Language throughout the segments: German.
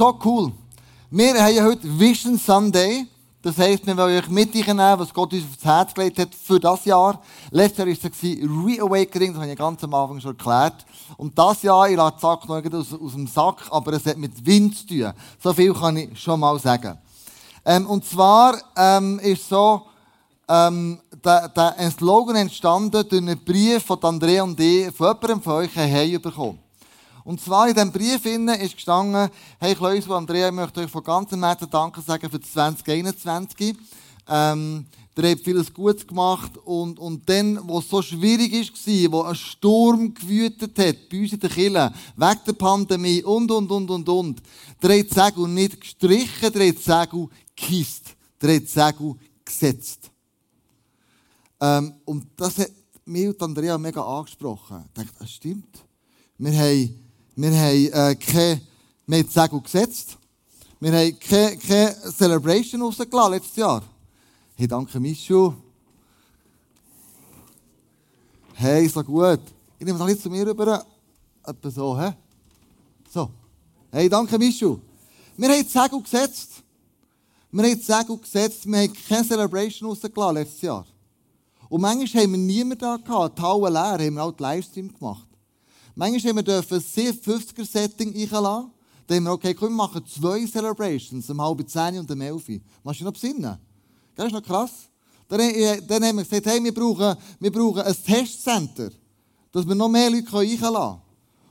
so cool. Wir haben ja heute Vision Sunday. Das heisst, wir wollen euch mitnehmen, was Gott uns aufs Herz gelegt hat für das Jahr. Letztes Jahr war es Reawakening, das habe ich ganz am Anfang schon erklärt. Und das Jahr, ich lasse die Sack noch aus, aus dem Sack, aber es hat mit Wind zu tun. So viel kann ich schon mal sagen. Ähm, und zwar ähm, ist so, ähm, der, der, ein Slogan entstanden durch einen Brief von Andrea und ich, von jemandem von euch haben bekommen. Und zwar in diesem Brief ist gestanden, hey Kleus und Andrea, ich möchte euch von ganzem Herzen Danke sagen für 2021. Ähm, ihr habt vieles Gutes gemacht und, und dann, wo es so schwierig war, wo ein Sturm gewütet hat, bei uns in der Kirche, wegen der Pandemie und, und, und, und, und, der hat Segel nicht gestrichen, der hat Segel gekisst, der hat Segel gesetzt. Ähm, und das hat mich und Andrea mega angesprochen. Ich dachte, das stimmt. Wir haben wir haben äh, keine, wir gesetzt. Wir haben keine, keine Celebration rausgelassen letztes Jahr. Hey, danke Michu. Hey, so gut. Ich nehme das jetzt zu mir rüber. Etwa so, hä? So. Hey, danke Michu. Wir haben die Segel gesetzt. Wir haben die Segel gesetzt. Wir haben keine Celebration rausgelassen letztes Jahr. Und manchmal haben wir niemanden da gehabt. Die Halle leer, haben wir auch die Livestream gemacht. Manchmal haben wir ein 50er-Setting einlassen. Dann haben wir, okay, komm, wir machen zwei Celebrations, um halb zehn und um elf. Machst du noch besinnen? Das ist noch krass. Dann, äh, dann haben wir gesagt, hey, wir brauchen, wir brauchen ein Testcenter, dass wir noch mehr Leute einladen können.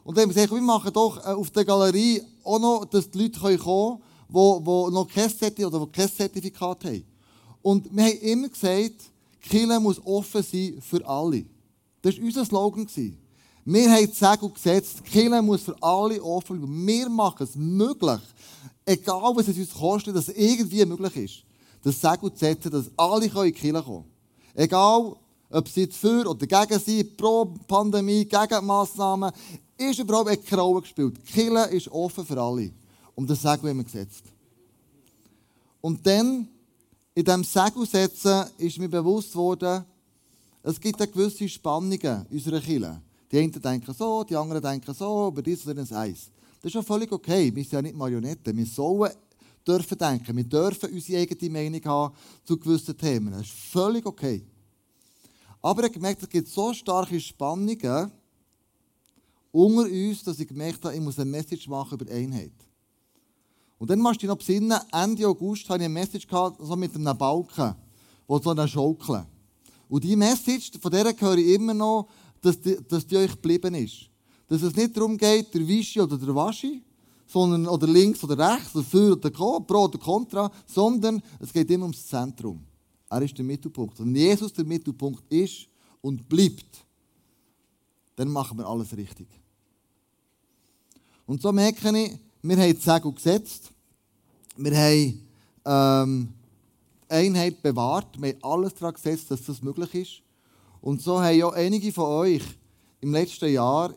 Und dann haben wir gesagt, wir machen doch äh, auf der Galerie auch noch, dass die Leute kommen können, die, noch kein Zertifikat oder kein Zertifikat haben. Und wir haben immer gesagt, Kirche muss offen sein für alle. Das war unser Slogan. Wir haben die Segel gesetzt, die Kirche muss für alle offen bleiben. Wir machen es möglich, egal was es uns kostet, dass es irgendwie möglich ist, das Segel zu setzen, dass alle in die Kirche kommen können. Egal, ob sie jetzt für oder gegen sind, pro Pandemie, gegen Massnahmen, ist überhaupt keine Rolle gespielt. Die Kirche ist offen für alle. Und das Segel haben wir gesetzt. Und dann, in diesem Segel setzen, ist mir bewusst worden, es gibt eine gewisse Spannungen in unserer Kirche. Die einen denken so, die anderen denken so, über das oder das Eis. Das ist ja völlig okay. Wir sind ja nicht Marionetten. Wir sollen dürfen denken. Wir dürfen unsere eigene Meinung haben zu gewissen Themen. Das ist völlig okay. Aber ich gemerkt, es gibt so starke Spannungen unter uns, dass ich gemerkt habe, ich muss eine Message machen über Einheit. Und dann machst du dich noch besinnen, Ende August hatte ich eine Message gehabt, so mit einem Balken, wo so eine Schaukel. Und diese Message, von der höre ich immer noch, dass die, dass die euch geblieben ist. Dass es nicht darum geht, der Wischi oder der Waschi, sondern, oder links oder rechts, oder für oder pro oder contra, sondern es geht immer ums Zentrum. Er ist der Mittelpunkt. Wenn Jesus der Mittelpunkt ist und bleibt, dann machen wir alles richtig. Und so merke ich, wir haben die Segel gesetzt, wir haben ähm, Einheit bewahrt, wir haben alles daran gesetzt, dass das möglich ist. Und so haben ja einige von euch im letzten Jahr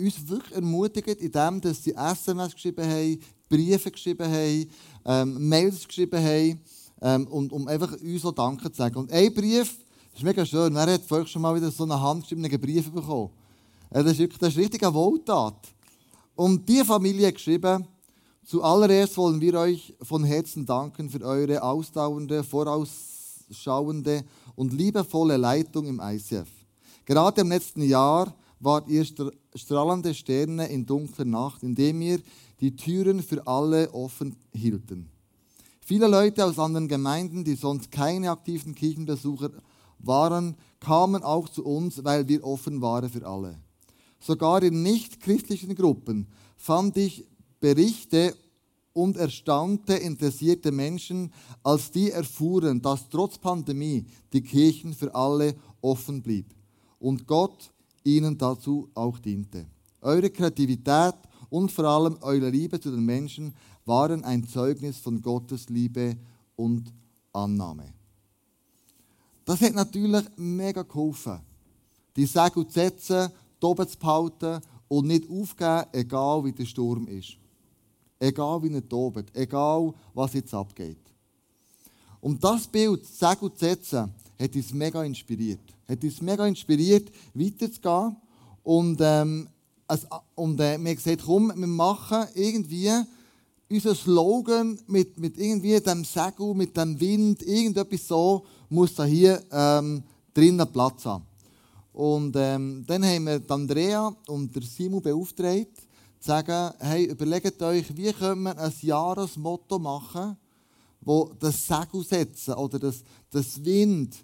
uns wirklich ermutigt, indem sie SMS geschrieben haben, Briefe geschrieben haben, ähm, Mails geschrieben haben, ähm, und, um einfach uns so Danke zu sagen. Und ein Brief, das ist mega schön, wer hat vorhin schon mal wieder so einen handgeschriebenen Brief bekommen? Äh, das, ist wirklich, das ist richtig eine Wohltat. Und die Familie hat geschrieben, zuallererst wollen wir euch von Herzen danken für eure ausdauernde, vorausschauende und liebevolle Leitung im ICF. Gerade im letzten Jahr wart ihr strahlende Sterne in dunkler Nacht, indem ihr die Türen für alle offen hielten. Viele Leute aus anderen Gemeinden, die sonst keine aktiven Kirchenbesucher waren, kamen auch zu uns, weil wir offen waren für alle. Sogar in nicht-christlichen Gruppen fand ich Berichte und erstaunte, interessierte Menschen, als die erfuhren, dass trotz Pandemie die Kirchen für alle offen blieb und Gott ihnen dazu auch diente. Eure Kreativität und vor allem eure Liebe zu den Menschen waren ein Zeugnis von Gottes Liebe und Annahme. Das hat natürlich mega geholfen, die Segel zu setzen, oben zu behalten und nicht aufgeben, egal wie der Sturm ist. Egal wie er tobt, egal was jetzt abgeht. Und das Bild, Sagen und Setzen, hat uns mega inspiriert. Hat uns mega inspiriert, weiterzugehen. Und, ähm, also, und äh, wir haben gesagt, komm, wir machen irgendwie unser Slogan mit, mit irgendwie dem Segel, mit dem Wind, irgendetwas so, muss da hier ähm, drinnen Platz haben. Und ähm, dann haben wir Andrea und Simon beauftragt, zu sagen, hey, überlegt euch, wie können wir ein Jahresmotto machen, wo das Segel setzen oder das, das Wind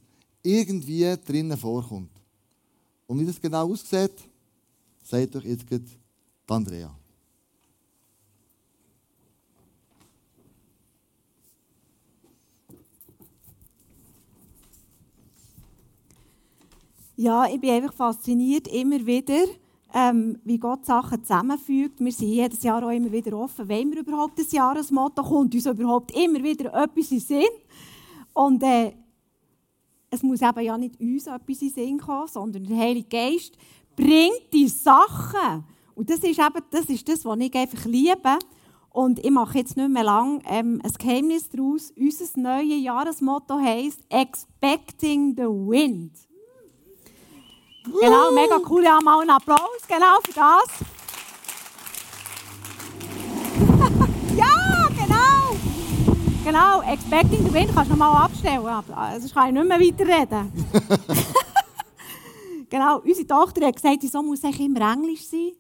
irgendwie drinnen vorkommt. Und wie das genau aussieht, sagt euch jetzt Andrea. Ja, ich bin einfach fasziniert, immer wieder, ähm, wie Gott Sachen zusammenfügt. Wir sind jedes Jahr auch immer wieder offen, wenn wir überhaupt ein Jahresmotto kommt, uns überhaupt immer wieder etwas in Sinn. Und äh, es muss eben ja nicht uns etwas in Sinn kommen, sondern der Heilige Geist bringt die Sachen. Und das ist eben das, ist das was ich einfach liebe. Und ich mache jetzt nicht mehr lang ähm, ein Geheimnis daraus. Unser neues Jahresmotto heisst Expecting the Wind. Genau, mega cool. Ja, mal einen Applaus genau für das. ja, genau. Genau, Expecting the Wind kannst du nochmal abstellen. Sonst kann ich nicht mehr weiterreden. genau, unsere Tochter hat gesagt, wieso muss es immer Englisch sein?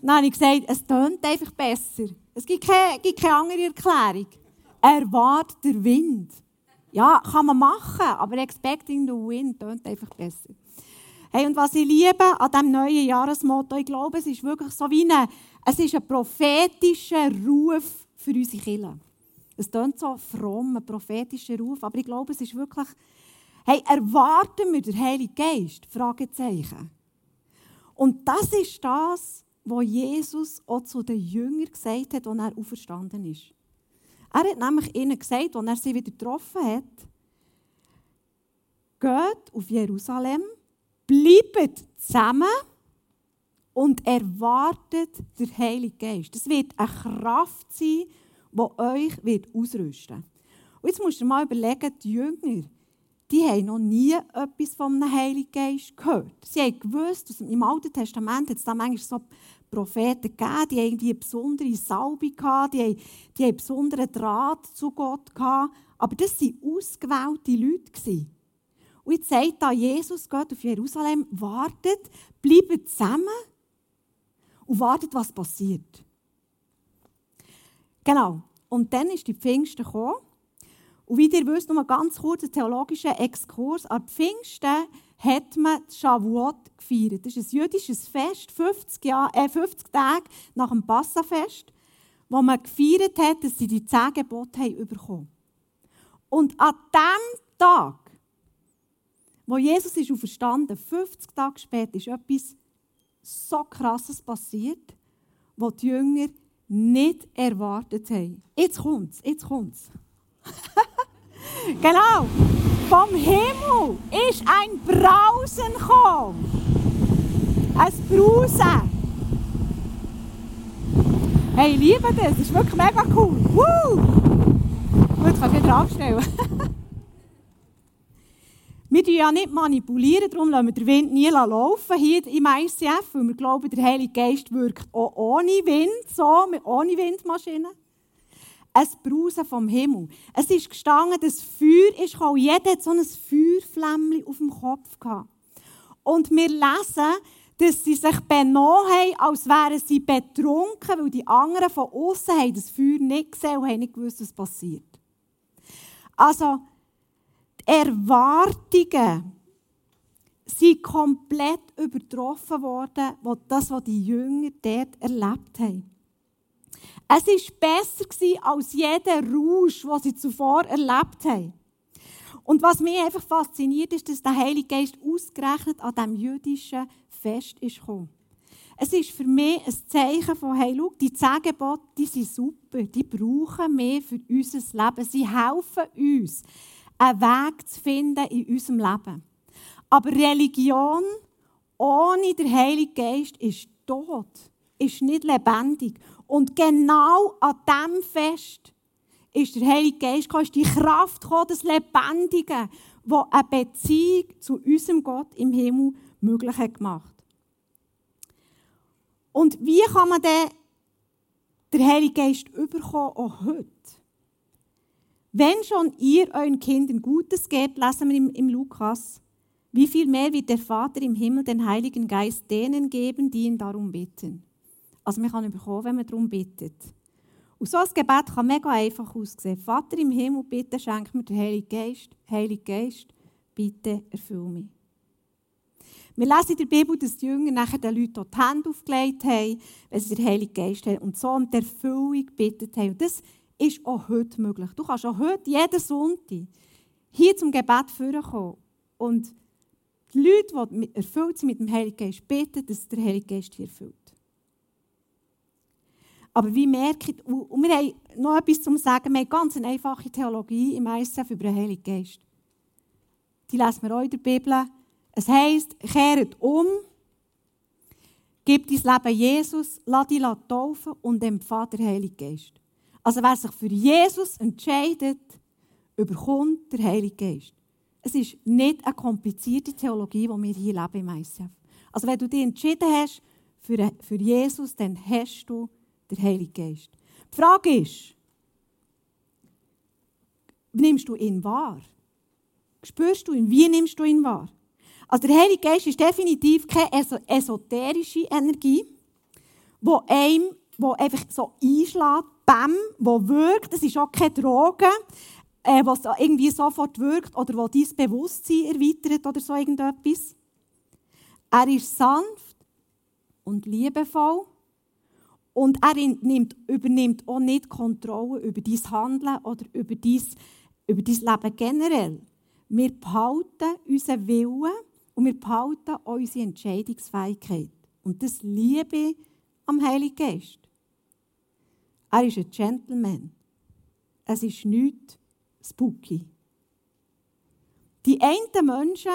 Dann habe ich gesagt, es tönt einfach besser. Es gibt keine, gibt keine andere Erklärung. Erwart der Wind. Ja, kann man machen, aber Expecting the Wind tönt einfach besser. Hey, und was ich liebe an diesem neuen Jahresmotto, ich glaube, es ist wirklich so wie ein, es ist ein prophetischer Ruf für unsere Kinder. Es klingt so fromm, ein prophetischer Ruf, aber ich glaube, es ist wirklich, hey, erwarten wir den Heiligen Geist? Fragezeichen. Und das ist das, was Jesus auch zu den Jüngern gesagt hat, als er auferstanden ist. Er hat nämlich ihnen gesagt, als er sie wieder getroffen hat, geht auf Jerusalem bleibt zusammen und erwartet den Heiligen Geist. Das wird eine Kraft sein, die euch wird ausrüsten wird. Und jetzt musst du dir mal überlegen, die Jünger, die haben noch nie etwas vom Heiligen Geist gehört. Sie haben gewusst, dass im Alten Testament hat es da manchmal so Propheten gegeben, die irgendwie eine besondere Salbe hatten, die die einen besonderen Draht zu Gott gehabt. Aber das waren ausgewählte Leute. Und jetzt sagt da Jesus, geht auf Jerusalem, wartet, bleibt zusammen und wartet, was passiert. Genau. Und dann ist die Pfingsten gekommen. Und wie ihr wisst, noch ganz kurz ein theologischer Exkurs. An Pfingsten hat man Shavuot gefeiert. Das ist ein jüdisches Fest, 50, Jahr, äh, 50 Tage nach dem Passafest, wo man gefeiert hat, dass sie die zehn Gebote haben bekommen. Und an diesem Tag wo Jesus ist auferstanden, 50 Tage später, ist etwas so Krasses passiert, was die Jünger nicht erwartet haben. Jetzt kommt's, jetzt kommt's. genau. Vom Himmel ist ein Brausen gekommen. Ein Brausen. Hey, ich liebe das. Das ist wirklich mega cool. Woo! Gut, kannst du wieder abstellen. Wir manipulieren ja nicht manipulieren, darum lassen wir den Wind nie laufen hier im ICF, weil wir glauben, der Heilige Geist wirkt auch ohne Wind, so, ohne Windmaschine. Ein Brausen vom Himmel. Es ist gestanden, das Feuer ist gekommen. Jeder hat so ein Feuerflämmchen auf dem Kopf gehabt. Und wir lesen, dass sie sich benommen haben, als wären sie betrunken, weil die anderen von außen das Feuer nicht gesehen und nicht gewusst, was passiert. Also, Erwartungen sind komplett übertroffen worden, das, was die Jünger dort erlebt haben. Es war besser als jeder Rausch, den sie zuvor erlebt haben. Und was mich einfach fasziniert, ist, dass der Heilige Geist ausgerechnet an diesem jüdischen Fest ist gekommen. Es ist für mich ein Zeichen von, hey, schau, die zehn Gebote, die sind super, die brauchen wir für unser Leben. Sie helfen uns, einen Weg zu finden in unserem Leben. Aber Religion ohne den Heiligen Geist ist tot, ist nicht lebendig. Und genau an diesem Fest ist der Heilige Geist gekommen, ist die Kraft gekommen, das Lebendige, das eine Beziehung zu unserem Gott im Himmel möglich hat gemacht. Und wie kann man denn der Heilige Geist überkommen, auch heute. Wenn schon ihr euren Kindern Gutes gebt, lesen wir im, im Lukas, wie viel mehr wird der Vater im Himmel den Heiligen Geist denen geben, die ihn darum bitten. Also man kann ihn bekommen, wenn man darum bittet. Und so ein Gebet kann mega einfach aussehen. Vater im Himmel, bitte schenk mir den Heiligen Geist. Heiliger Geist, bitte erfüll mich. Wir lesen in der Bibel, dass die Jünger nachher den Leuten die Hände aufgelegt haben, wenn sie den Heiligen Geist haben und so um die Erfüllung gebeten haben. Und das ist auch heute möglich. Du kannst auch heute, jeden Sonntag, hier zum Gebet vorkommen und die Leute, die erfüllt sind mit dem Heiligen Geist, beten, dass der Heilige Geist hier erfüllt. Aber wie merke ich, und wir haben noch etwas zu sagen, wir haben ganz eine einfache Theologie im ISF über den Heiligen Geist. Die lesen wir auch in der Bibel. Es heisst, kehret um, gib dein Leben Jesus, lass dich taufen und empfange den Heiligen Geist. Also wer sich für Jesus entscheidet, überkommt der Heilige Geist. Es ist nicht eine komplizierte Theologie, die wir hier leben im ICF. Also wenn du dich entschieden hast für, für Jesus, dann hast du den Heiligen Geist. Die Frage ist, nimmst du ihn wahr? Spürst du ihn? Wie nimmst du ihn wahr? Also der Heilige Geist ist definitiv keine esoterische Energie, wo einem, wo einfach so einschlägt, bam, wo wirkt. Es ist auch keine Droge, äh, was irgendwie sofort wirkt oder wo dein Bewusstsein erweitert oder so irgendetwas. Er ist sanft und liebevoll und er nimmt, übernimmt auch nicht Kontrolle über dein Handeln oder über dein, über dein Leben generell. Wir behalten unseren Willen und wir behalten unsere Entscheidungsfähigkeit. Und das liebe am Heiligen Geist. Er ist ein Gentleman. Es ist nichts spooky. Die einen Menschen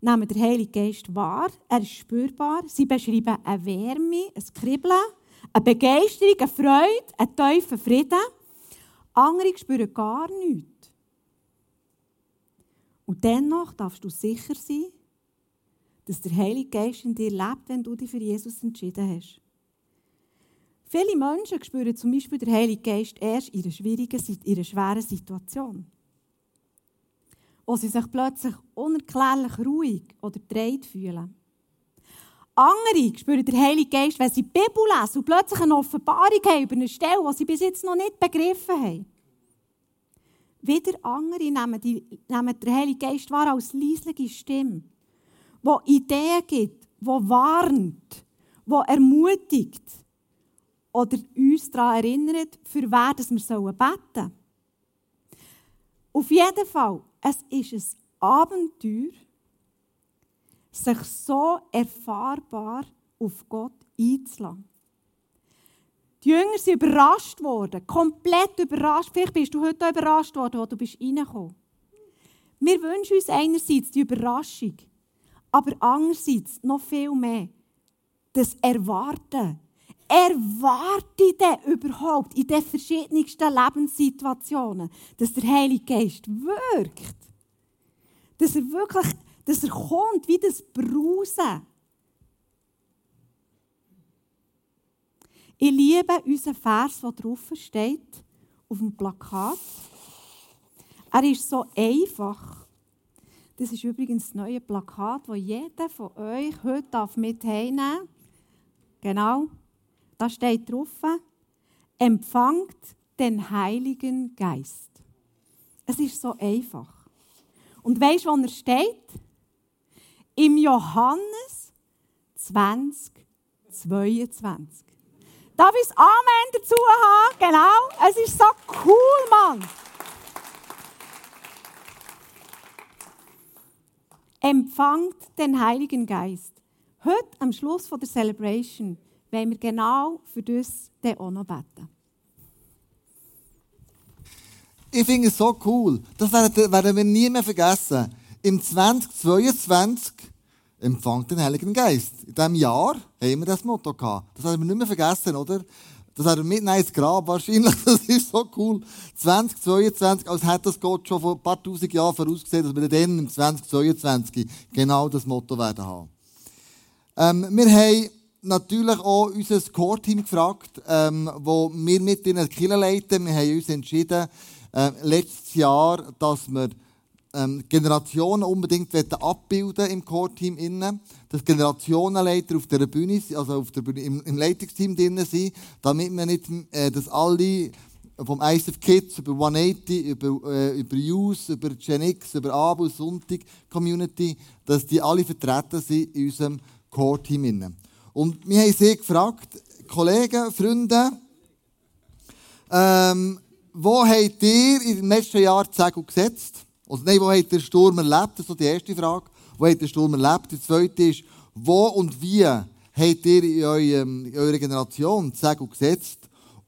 nehmen den Heiligen Geist wahr, er ist spürbar, sie beschreiben eine Wärme, ein Kribbeln, eine Begeisterung, eine Freude, einen tiefen Frieden. Andere spüren gar nichts. Und dennoch darfst du sicher sein, dass der Heilige Geist in dir lebt, wenn du dich für Jesus entschieden hast. Viele Menschen spüren zum Beispiel den Heiligen Geist erst in einer schwierigen, in einer schweren Situation. Wo sie sich plötzlich unerklärlich ruhig oder dreht fühlen. Andere spüren den Heiligen Geist, wenn sie die Bibel lesen und plötzlich eine Offenbarung haben über eine Stelle, die sie bis jetzt noch nicht begriffen haben. Wieder andere nehmen, die, nehmen den Heiligen Geist wahr als leisliche Stimme wo Ideen gibt, wo warnt, wo ermutigt oder uns daran erinnert, für wer wir beten sollen. Auf jeden Fall, es ist ein Abenteuer, sich so erfahrbar auf Gott einzulassen. Die Jünger sind überrascht worden, komplett überrascht. Vielleicht bist du heute auch überrascht worden, wo du bist reingekommen Wir wünschen uns einerseits die Überraschung, aber andererseits noch viel mehr das Erwarten. Erwarte denn überhaupt in den verschiedensten Lebenssituationen, dass der Heilige Geist wirkt. Dass er wirklich, dass er kommt, wie das Brausen. Ich liebe unseren Vers, der drauf steht, auf dem Plakat. Er ist so einfach. Das ist übrigens das neue Plakat, das jeder von euch heute mit heimnehmen darf. Genau. Da steht drauf, empfangt den Heiligen Geist. Es ist so einfach. Und weißt du, wo er steht? Im Johannes 20, 22. Darf ich das Amen dazu haben? Genau. Es ist so cool, Mann. empfangt den Heiligen Geist. Heute, am Schluss der Celebration, wollen wir genau für das auch noch beten. Ich finde es so cool. Das werden wir nie mehr vergessen. Im 2022 empfangt den Heiligen Geist. In diesem Jahr haben wir das Motto gehabt. Das haben wir nicht mehr vergessen, oder? Das hat er mitnehmen ins Grab wahrscheinlich. Das ist so cool. 2022, als hätte das Gott schon vor ein paar tausend Jahren vorausgesehen, dass wir dann im 2022 genau das Motto werden haben. Ähm, wir haben natürlich auch unser Core-Team gefragt, ähm, wo wir mit der Kirche leiten. Wir haben uns entschieden, äh, letztes Jahr, dass wir ähm, Generationen unbedingt abbilden im Core-Team innen, dass Generationenleiter auf der Bühne, also auf der Bühne, im, im Leitungsteam drin sind, damit wir nicht, äh, dass alle vom ISF Kids über 180, über, äh, über Youth, über Gen X, über Abu, Sonntag Community, dass die alle vertreten sind in unserem Core-Team. Und wir haben sie gefragt, Kollegen, Freunde, ähm, wo habt ihr im letzten Jahr die Segel gesetzt? Also nein, wo habt ihr Sturm erlebt? Das ist die erste Frage. Wo habt ihr Sturm erlebt? Die zweite ist, wo und wie habt ihr in, eurem, in eurer Generation die Segel gesetzt?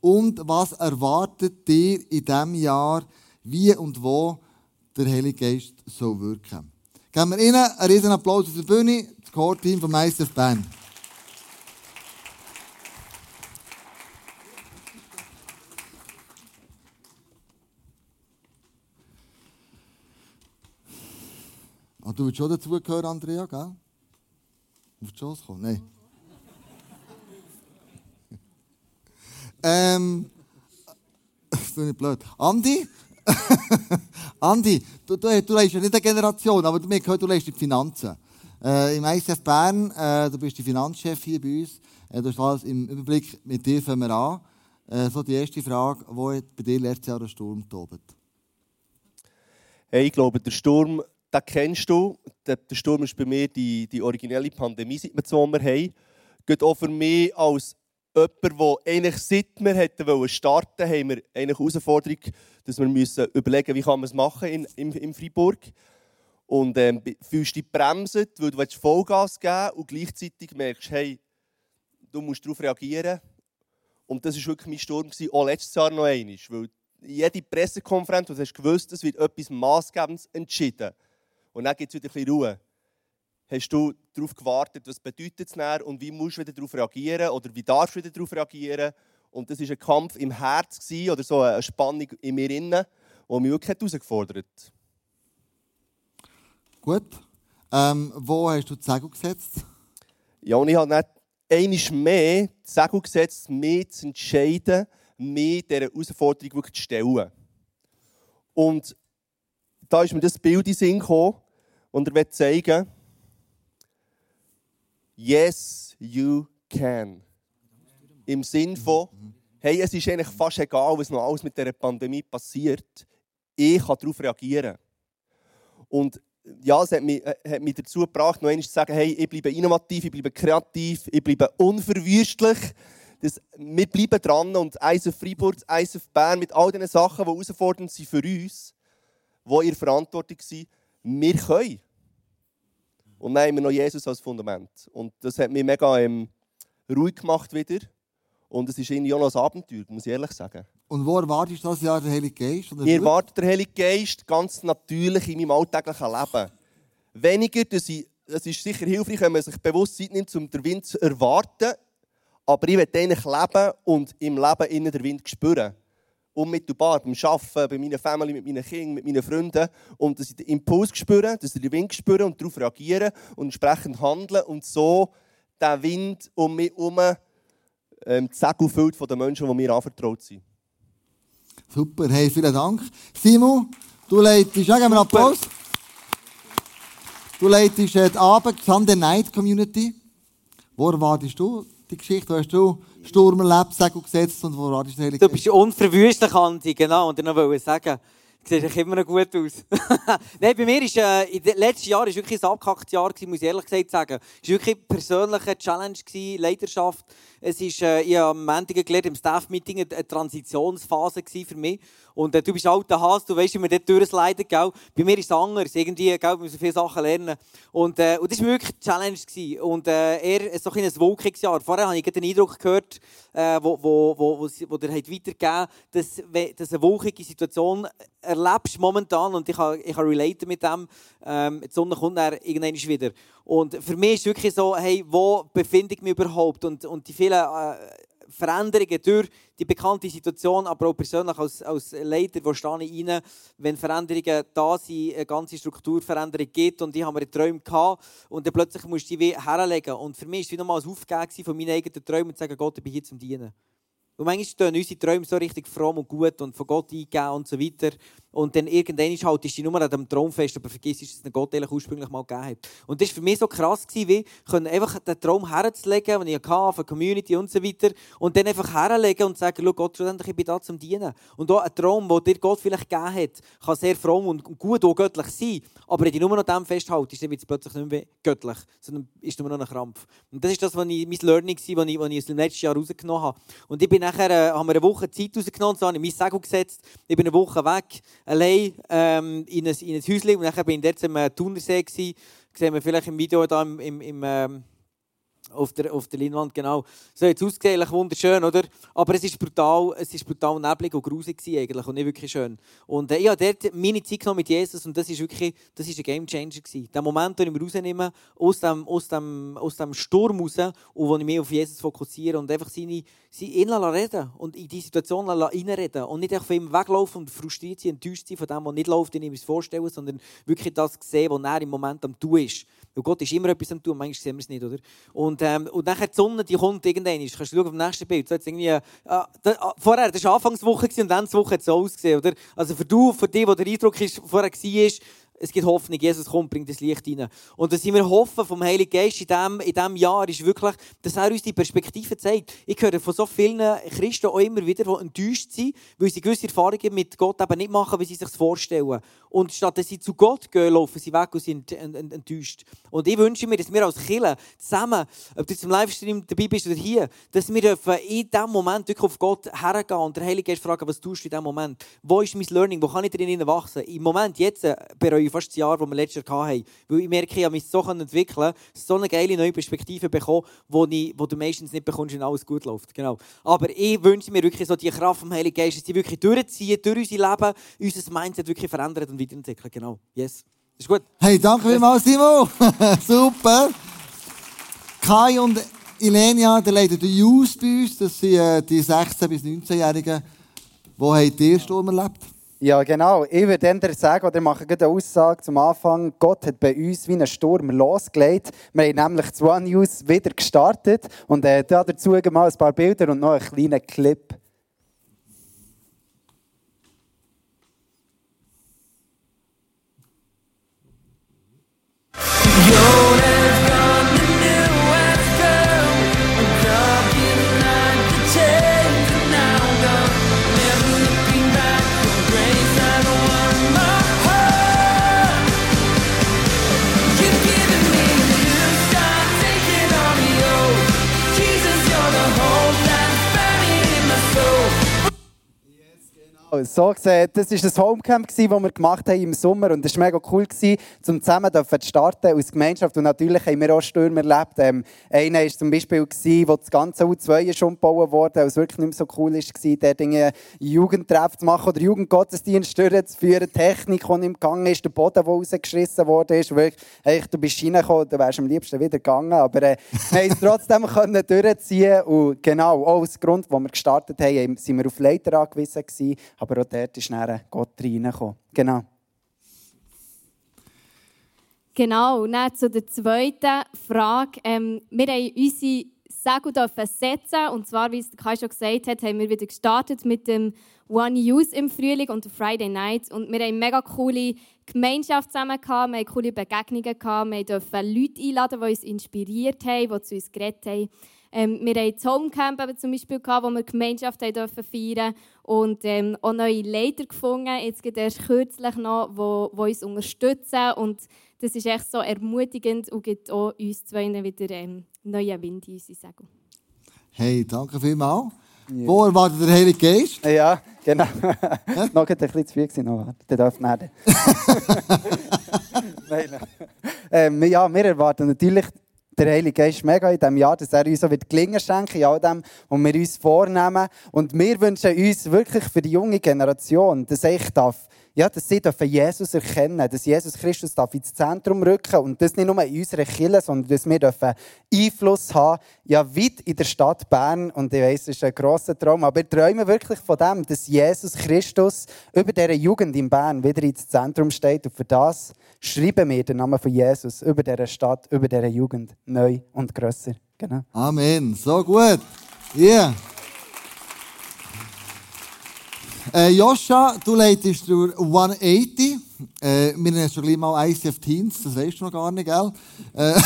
Und was erwartet ihr in diesem Jahr, wie und wo der Heilige Geist soll wirken? Geben wir Ihnen einen riesen Applaus auf der Bühne, das Core-Team von ICF Bern. Ah, du willst schon dazugehören, Andrea, gell? Auf die Chance kommen? Nein. ähm, das ist nicht blöd. Andi? Andi, du, du, du leistest ja nicht eine Generation, aber du, mir gehört, du leistest die Finanzen. Äh, Im ICF Bern, äh, du bist die Finanzchef hier bei uns. Äh, du hast alles im Überblick, mit dir fangen wir an. Äh, so die erste Frage, wo hat bei dir letztes Jahr ein Sturm tobt? Hey, ich glaube, der Sturm den kennst du. Der, Sturm ist bei mir die, die originelle Pandemie, seit wir die Sommer haben. Geht auch für mich als jemand, der eigentlich seit wir hätten starten wollten, haben wir eine Herausforderung, dass wir müssen überlegen wie kann man es machen in, in, in Freiburg. Und ähm, fühlst dich bremsen, weil du Vollgas geben und gleichzeitig merkst, hey, du musst darauf reagieren. Und das war wirklich mein Sturm, auch letztes Jahr noch einmal. Weil jede Pressekonferenz, wo du gewusst, es wird etwas Maßgebendes entschieden. Und dann gibt es wieder ein bisschen Ruhe. Hast du darauf gewartet, was bedeutet es und wie musst du wieder darauf reagieren oder wie darfst du wieder darauf reagieren? Und das war ein Kampf im Herz oder so eine Spannung in mir innen, die mich wirklich herausgefordert hat. Gut. Ähm, wo hast du die Segel gesetzt? Ja, und ich habe nicht einmal mehr die Segel gesetzt, mich zu entscheiden, mich dieser Herausforderung wirklich zu stellen. Und da ist mir das Bild in den Sinn gekommen und er will zeigen, yes, you can. Im Sinn von, hey, es ist eigentlich fast egal, was noch alles mit dieser Pandemie passiert. Ich kann darauf reagieren. Und ja, es hat mich, äh, hat mich dazu gebracht, noch einmal zu sagen, hey, ich bleibe innovativ, ich bleibe kreativ, ich bleibe unverwüstlich. Das, wir bleiben dran und ISF Freiburg, ISF Bern mit all diesen Sachen, die herausfordernd sind für uns, die ihr Verantwortung sind, wir können. Und dann haben wir noch Jesus als Fundament. Und das hat mich mega ähm, ruhig gemacht wieder. Und es ist irgendwie auch noch ein Abenteuer, muss ich ehrlich sagen. Und wo erwartest du das Jahr den Heiligen Geist? ich erwarte den Heiligen Geist ganz natürlich in meinem alltäglichen Leben. Weniger, dass ich, es ist sicher hilfreich, wenn man sich bewusst Zeit nimmt, um den Wind zu erwarten. Aber ich will eigentlich leben und im Leben innen den Wind spüren unmittelbar beim Arbeiten, bei meiner Familie, mit meinen Kindern, mit meinen Freunden. Und dass ich den Impuls spüre, dass ich den Wind spüre und darauf reagiere und entsprechend handeln und so den Wind um mich herum ähm, die Segel füllt von den Menschen, die mir anvertraut sind. Super, hey, vielen Dank. Simon, du leitest, ja, geben wir einen Applaus. Du leitest äh, die Abend Sunday Night Community. Wo erwartest du die Geschichte? Wo hast du Sturm erlebt, Segel gesetzt und wo wartest du? Du bist unverwüstlich, Andi, genau. Und ich noch sagen, sieht immer noch gut aus. Nein, bei mir ist, äh, letzten Jahren war wirklich ein abgehacktes Jahr, muss ich ehrlich gesagt sagen. Es war wirklich eine persönliche Challenge, Leidenschaft. Es ist, äh, ich habe am Montag gelernt, im Staff-Meeting eine Transitionsphase für mich. Und äh, du bist alter Hass, du weißt, wie man dort durchleiten, gell? Bei mir ist es anders. Irgendwie, gell, wir müssen viele Sachen lernen. Und, äh, und das war wirklich eine Challenge. Gewesen. Und äh, eher so ein wolkiges Jahr. Vorher habe ich den Eindruck gehört, äh, wo, wo, wo, wo, wo der hat weitergegeben dass, dass eine wolkige Situation erlebst momentan. Und ich kann, ich kann relaten mit dem. Ähm, die Sonne kommt dann irgendwann wieder. Und für mich ist es wirklich so, hey, wo befinde ich mich überhaupt? Und, und die vielen äh, Veränderungen durch die bekannte Situation, aber auch persönlich als, als Leiter, wo stehe ich rein, wenn Veränderungen da sind, eine ganze Strukturveränderung gibt und ich habe mir Träume gehabt und dann plötzlich musste ich die herlegen. Und für mich war es wie nochmal ein Aufgeben von meinen eigenen Träumen und sagen, Gott, ich bin hier zum Dienen. Und manchmal stehen unsere Träume so richtig fromm und gut und von Gott eingeben und so weiter. Und dann irgendwann haltest du nur an dem Traum fest, aber vergisst, dass es Gott eigentlich ursprünglich mal gegeben hat. Und das war für mich so krass, wie einfach den Traum herzulegen, den ich hatte, von Community und so weiter, und dann einfach herlegen und sagen, schau Gott, schlussendlich, ich bin da zum Dienen. Und auch ein Traum, den dir Gott vielleicht gegeben hat, kann sehr fromm und gut und göttlich sein, aber wenn du nur noch dem festhaltest, dann wird es plötzlich nicht mehr göttlich, sondern ist nur noch ein Krampf. Und das ist das, was ich, mein Learning war, das ich, was ich aus dem letzten Jahr rausgenommen habe. Und ich bin nachher, äh, haben wir eine Woche Zeit rausgenommen, so habe ich mein Segel gesetzt, ich bin eine Woche weg, allein ähm, in, ein, in ein Häuschen und dann bin ich dort am Thunersee gewesen. Sehen wir vielleicht im Video da im, im, im ähm, auf der, auf der Leinwand, genau. So jetzt ausgesehen, wunderschön, oder? Aber es ist brutal, es ist brutal neblig und grusig eigentlich und nicht wirklich schön. Und äh, ich habe dort meine Zeit genommen mit Jesus und das ist wirklich, das ist ein Game Changer gewesen. Der Moment, den ich mir rausnehme aus dem, aus dem, aus dem Sturm raus und wo ich mich auf Jesus fokussiere und einfach seine, seine reden und in die Situation reinreden und nicht einfach von ihm weglaufen und frustriert sein, enttäuscht sein von dem, was nicht läuft, den ich mir vorstelle, sondern wirklich das sehen, was er im Moment am tun ist. Weil Gott ist immer etwas am tun, manchmal sehen wir es nicht, oder? Und, ähm, und nachher die Sonne, die kommt irgendwann. Kannst du schauen auf dem nächsten Bild. So jetzt irgendwie, äh, da, äh, vorher, das war Anfangswoche und Endswoche hat es so ausgesehen, oder? Also für du, für dich, wo der Eindruck ist, vorher war, es gibt Hoffnung, Jesus kommt, bringt das Licht rein. Und was wir hoffen vom Heiligen Geist in diesem, in diesem Jahr ist wirklich, dass er uns die Perspektive zeigt. Ich höre von so vielen Christen auch immer wieder, die enttäuscht sind, weil sie gewisse Erfahrungen mit Gott eben nicht machen, wie sie sich vorstellen. Und statt dass sie zu Gott gehen, laufen sie weg und sind enttäuscht. Und ich wünsche mir, dass wir als Kirche zusammen, ob du zum Livestream dabei bist oder hier, dass wir in diesem Moment wirklich auf Gott hergehen und der Heilige Geist fragen, was tust du in diesem Moment? Wo ist mein Learning? Wo kann ich drin wachsen? Im Moment, jetzt, äh, bereue fast das Jahr, das wir letztes Jahr hatten. Weil ich merke, ich habe mich so entwickeln so eine geile neue Perspektive bekommen, wo, ich, wo du meistens nicht bekommst, wenn alles gut läuft. Genau. Aber ich wünsche mir wirklich so die Kraft vom Heiligen Geist, dass sie wirklich durchziehen, durch unser Leben, unser Mindset wirklich verändern und weiterentwickeln. Genau. Yes. Ist gut. Hey, danke vielmals, Timo. Super. Kai und Ilenia, der leiten den Youth bei uns. Das sind äh, die 16- bis 19-Jährigen. Wo habt ihr Sturm erlebt? Ja, genau. Ich würde dann sagen, oder mache eine Aussage zum Anfang. Gott hat bei uns wie einen Sturm losgelegt. Wir haben nämlich zwei News wieder gestartet. Und äh, dazu mal ein paar Bilder und noch einen kleinen Clip. So gesehen, das war das Homecamp, das wir gemacht haben im Sommer und es war mega cool, um zusammen zu starten als Gemeinschaft. Und natürlich haben wir auch Stürme erlebt. Ähm, einer war zum Beispiel, wo das ganze U2 schon gebaut wurde, weil es wirklich nicht mehr so cool war, dort Dinge Jugendtreff zu machen oder Jugendgottesdienst durchzuführen, Technik, die im Gang ist, der Boden, der rausgeschissen wurde. Hey, du bist reingekommen, du wärst am liebsten wieder gegangen. Aber äh, wir haben es trotzdem können durchziehen Und genau, auch aus Grund, wo wir gestartet haben, sind wir auf Leiter angewiesen gewesen aber auch dort ist dann Gott reingekommen. Genau. Genau, dann zu der zweiten Frage. Ähm, wir haben unsere Segel setzen und zwar, wie es Kai schon gesagt hat, haben wir wieder gestartet mit dem One Use im Frühling und Friday Night und wir haben eine mega coole Gemeinschaft zusammen gehabt, wir haben coole Begegnungen gehabt, wir durften Leute einladen, die uns inspiriert haben, die zu uns geredet haben. Ähm, wir hatten das Homecamp zum Beispiel, gehabt, wo wir Gemeinschaft haben dürfen feiern und ähm, auch neue Leiter gefunden, jetzt gibt erst kürzlich noch, die, die uns unterstützen und das ist echt so ermutigend und gibt auch uns zwei wieder ähm, neuen Wind in unsere Segel. Hey, danke vielmals. Ja. Wo erwartet der Heilige Geist? Ja, genau. noch ein bisschen zu viel gewesen, der darf nicht. nein, nein. Ähm, ja, wir erwarten natürlich der Heilige Geist mega in diesem Jahr, dass er uns wird gelingen schenken in all dem, was wir uns vornehmen. Und wir wünschen uns wirklich für die junge Generation, dass ich darf ja, dass sie dürfen Jesus erkennen dass Jesus Christus ins Zentrum rücken und das nicht nur in unserer Kirche, sondern dass wir dürfen Einfluss haben, ja, weit in der Stadt Bern. Und ich weiss, das ist ein grosser Traum, aber wir träumen wirklich von dem, dass Jesus Christus über dieser Jugend in Bern wieder ins Zentrum steht. Und für das schreiben wir den Namen von Jesus über dieser Stadt, über dieser Jugend neu und grösser. Genau. Amen. So gut. Yeah. Äh, Joscha, du leitest durch 180. Äh, wir nennen schon gleich mal ICF Teens, das weißt du noch gar nicht, gell? Äh,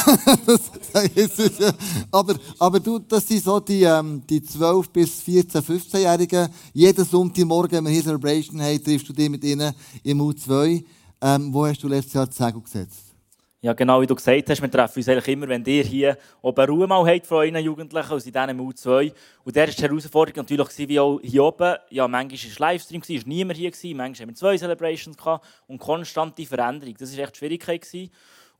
das, ist, äh, aber, aber du, das sind so die, ähm, die 12- bis 14-, 15-Jährigen. Jeden Sonntagmorgen, wenn wir hier Celebration haben, triffst du dich mit ihnen im U2. Ähm, wo hast du letztes Jahr die Segel gesetzt? Ja, genau wie du gesagt hast, wir treffen uns eigentlich immer, wenn ihr hier oben Ruhe mal habt von euren Jugendlichen, aus in diesem U2. Und der war die Herausforderung natürlich wie auch hier oben. Ja, manchmal war es Livestream, war niemand hier, manchmal haben wir zwei Celebrations und konstante Veränderung. Das war echt die Schwierigkeit. Gewesen.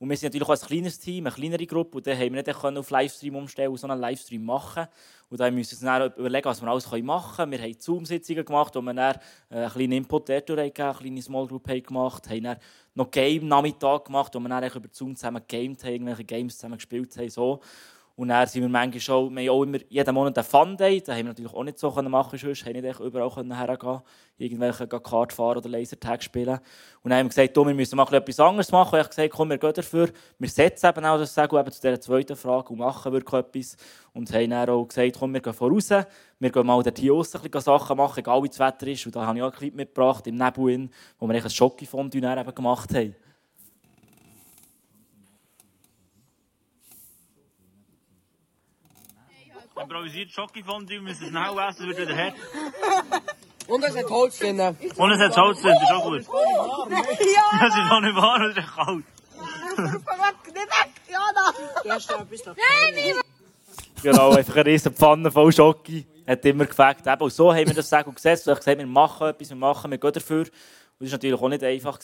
Und wir sind natürlich auch ein kleines Team, eine kleinere Gruppe, und dann haben wir nicht auf Livestream umstellen und so einen Livestream machen. Und dann müssen wir uns überlegen, was wir alles machen können. Wir haben Zoom-Sitzungen gemacht, wo wir dann äh, einen kleinen Input dort gegeben, eine kleine Small Group haben gemacht, haben dann noch Game-Nachmittag gemacht, wo wir dann über Zoom zusammen gegamed haben, irgendwelche Games zusammen gespielt haben. So. Und dann sind wir manchmal schon, wir haben auch immer jeden Monat einen Fun-Day, den haben wir natürlich auch nicht so machen können, sonst haben nicht überall hergehen irgendwelche Kart fahren oder Lasertag spielen. Und dann haben wir gesagt, wir müssen mal etwas anderes machen. Und ich habe gesagt, komm, wir gehen dafür. Wir setzen eben auch das Sagen eben zu dieser zweiten Frage und machen wirklich etwas. Und haben dann auch gesagt, komm, wir gehen voraus. Wir gehen mal dort hier raus, ein bisschen Sachen machen, egal wie das Wetter ist. Und da habe ich auch ein Clip mitgebracht, im Nebel, wo wir ein Schokofondue gemacht haben. Improvisiert Schokofondue, müssen schnell essen, wird wieder hart. Und es hat Holz drin. Und es hat Holz drin, das ist auch gut. Ja! Das ist noch nicht warm, das ist kalt. Nicht weg, Jana! Du hast da etwas da. Nein, Genau, einfach eine riesen Pfanne voll Schoki. Hat immer gefällt. Und so haben wir das Segel gesetzt. Ich gesagt, wir machen etwas, wir machen, wir gehen dafür. Und das war natürlich auch nicht einfach.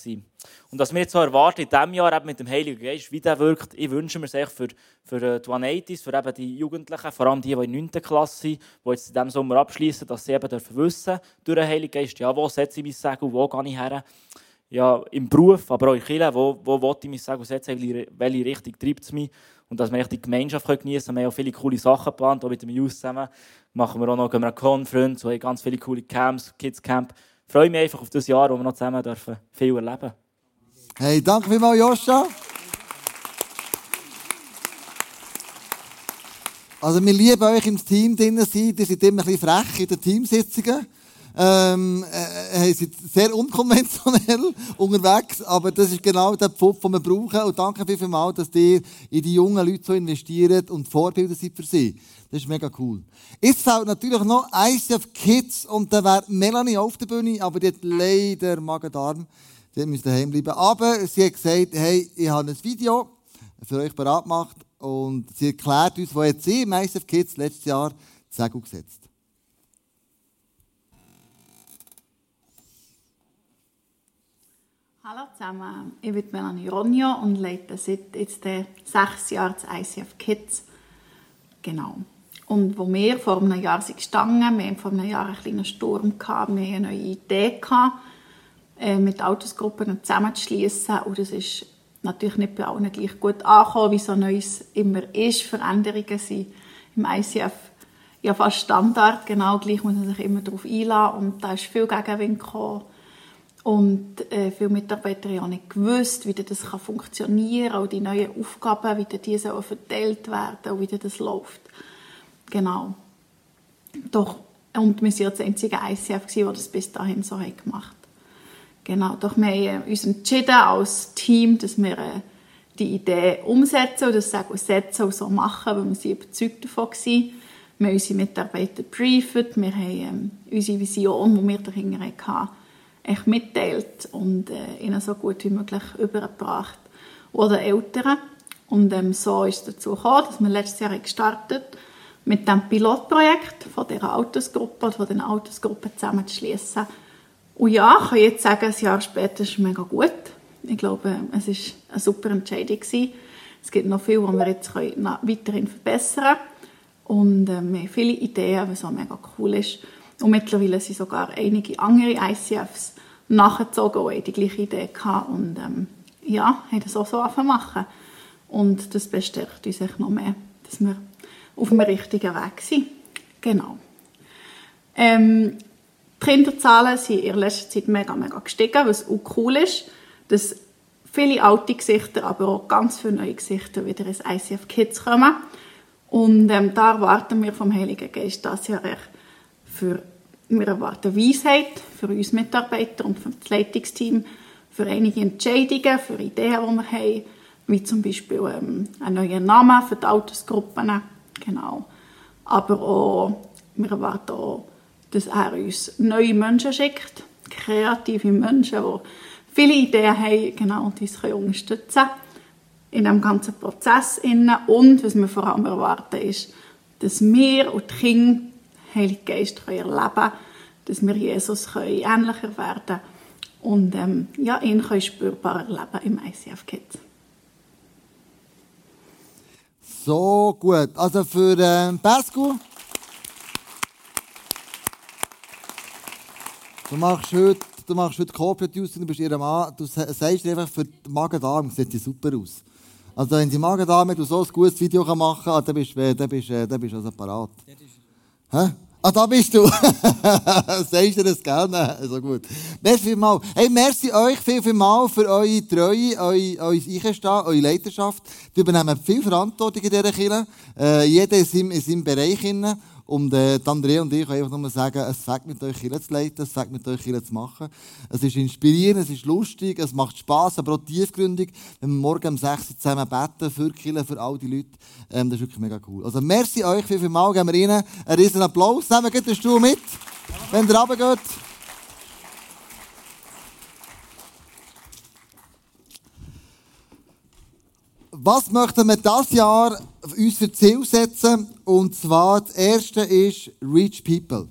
Und was wir jetzt so erwarten in diesem Jahr eben mit dem Heiligen Geist, wie der wirkt, ich wünsche mir es für, für die 180 für eben die Jugendlichen, vor allem die, die in der 9. Klasse sind, die jetzt in diesem Sommer abschließen, dass sie eben dürfen wissen durch den Heiligen Geist, ja, wo setze ich mein Segel, wo gehe ich her? Ja, im Beruf, aber auch in Kirche, wo, wo will ich mein Segel setzen, welche Richtung treibt es mich? Und dass wir die Gemeinschaft genießen können. Wir haben auch viele coole Sachen geplant, auch mit dem Youth zusammen. Machen wir auch noch eine Conference, wo ganz viele coole Camps, Kids Camp freue mich einfach auf das Jahr, wo wir noch zusammen dürfen viel erleben Hey, danke vielmals, Joscha. Also, wir lieben euch im Team drin sein. Ihr seid immer ein bisschen frech in den Teamsitzungen. Ähm, äh, sind sehr unkonventionell unterwegs, aber das ist genau der Pfupf, den wir brauchen. Und danke vielmals, dass ihr in die jungen Leute so investiert und Vorbilder seid für sie. Das ist mega cool. Jetzt fehlt natürlich noch ICF Kids und da wäre Melanie auf der Bühne, aber die hat leider Magen-Darm. Die müsste daheim bleiben. Aber sie hat gesagt, hey, ich habe ein Video für euch bereit gemacht und sie erklärt uns, wo jetzt sie im ICF Kids letztes Jahr die Segel gesetzt. Hallo zusammen, ich bin Melanie Ronja und leite seit jetzt sechs Jahren das ICF Kids. Genau. Und wo wir vor einem Jahr sind gestanden, wir hatten vor einem Jahr einen kleinen Sturm, gehabt, wir hatten eine neue Idee, gehabt, äh, mit Altersgruppen zusammenzuschließen. Und das ist natürlich nicht bei allen gleich gut angekommen, wie so Neues immer ist. Veränderungen sind im ICF ja fast Standard, genau gleich muss man sich immer darauf einladen. Und da ist viel Gegenwind gekommen. Und äh, viele Mitarbeiter haben nicht gewusst, wie das funktionieren kann, auch die neuen Aufgaben, wie die verteilt werden und wie das läuft. Genau. Doch, und wir waren das einzige ICF, das das bis dahin so hat gemacht Genau, doch wir haben uns entschieden als Team, dass wir äh, die Idee umsetzen und das sagen, setzen und so machen, weil wir sind überzeugt davon waren. Wir haben unsere Mitarbeiter gebrieft, wir haben ähm, unsere Vision, die wir dahinter hatten, echt mitteilt und äh, ihnen so gut wie möglich übergebracht. Oder Eltern. Und ähm, so ist es dazu gekommen, dass wir letztes Jahr gestartet mit dem Pilotprojekt von dieser Altersgruppe oder von den Altersgruppen zusammenzuschließen. Und ja, ich kann jetzt sagen, ein Jahr später ist es mega gut. Ich glaube, es war eine super Entscheidung. Gewesen. Es gibt noch viel, was wir jetzt weiterhin verbessern können. Und äh, wir haben viele Ideen, was auch mega cool ist. Und mittlerweile sind sogar einige andere ICFs, nachgezogen, die die gleiche Idee hatten und ähm, ja, haben das auch so machen. Und das bestärkt uns echt noch mehr, dass wir auf dem richtigen Weg sind. Genau. Ähm, die Kinderzahlen sind in letzter Zeit mega, mega gestiegen, was auch cool ist, dass viele alte Gesichter, aber auch ganz viele neue Gesichter wieder ins ICF Kids kommen. Und ähm, da erwarten wir vom Heiligen Geist das Jahr echt für, wir erwarten Weisheit für uns Mitarbeiter und für das Leitungsteam, für einige Entscheidungen, für Ideen, die wir haben, wie zum Beispiel ähm, einen neuen Namen für die Altersgruppen, genau. Aber auch, wir erwarten auch, dass er uns neue Menschen schickt, kreative Menschen, die viele Ideen haben genau, und uns unterstützen können in dem ganzen Prozess. Und was wir vor allem erwarten, ist, dass wir und die Kinder Heilige Geist erleben können, dass wir Jesus können ähnlicher werden und ähm, ja, ihn können spürbar erleben im ICF Kids. So gut. Also für ähm, Pascal. Du machst heute, du machst heute Corporate Juice, du bist ihr Mann, du sagst einfach für die Magen-Darm, sieht sie super aus. Also wenn die Magen-Darm du so ein gutes Video machen kann, dann bist du, dann bist, dann bist du also parat. Hä? Ah, da bist du. Sagst du das gerne? Also gut. Merci vielmals. Hey, merci euch viel, viel mal für eure Treue, euer, euer eure Leiterschaft. Wir übernehmen viel Verantwortung in dieser Kirche. Äh, jeder ist in seinem Bereich. Drin. Und äh, Andrea und ich können einfach nur sagen, es fängt mit euch Kirche zu leiten, es fängt mit euch Kirche zu machen. Es ist inspirierend, es ist lustig, es macht Spass, aber auch tiefgründig. Wenn wir morgen um 6 Uhr zusammen beten für die für all die Leute, ähm, das ist wirklich mega cool. Also merci euch viel, viel mal, geben wir Ihnen einen riesen Applaus. Nehmen wir den Stuhl mit, wenn ihr runtergeht. Was möchten wir dieses Jahr uns für Ziel setzen? Und zwar, das erste ist Reach People.